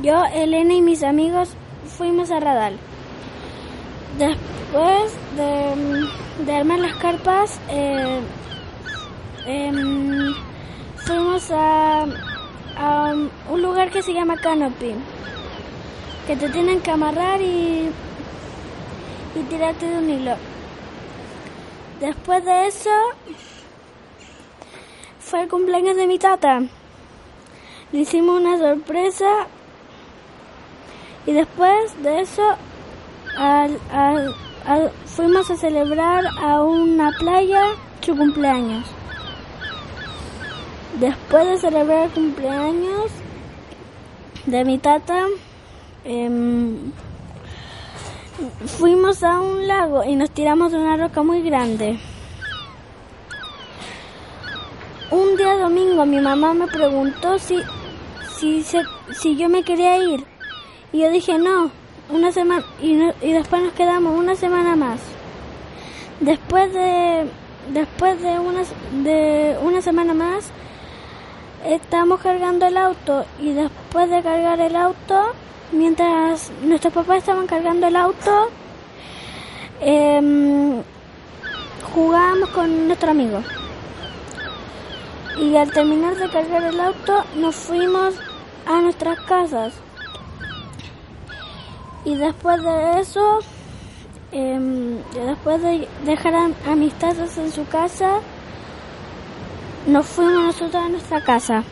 Yo, Elena y mis amigos fuimos a Radal. Después de, armar las carpas, eh, em, fuimos a, un lugar que se llama Canopy, que te tienen que amarrar y, y tirarte de un hilo. Después de eso, fue el cumpleaños de mi tata. Le hicimos una sorpresa y después de eso fuimos a celebrar a una playa su cumpleaños. Después de celebrar el cumpleaños de mi tata, em, fuimos a un lago y nos tiramos de una roca muy grande. Un día domingo mi mamá me preguntó si, si, si yo me quería ir y yo dije, no, una semana, y, y después nos quedamos una semana más. Después de, después de una, de una semana más, estábamos cargando el auto y después de cargar el auto, mientras nuestros papás estaban cargando el auto, eh, jugábamos con nuestro amigo. Y al terminar de cargar el auto, nos fuimos a nuestras casas. Y después de eso, em, después de dejar a, en su casa, nos fuimos nosotros a nuestra casa.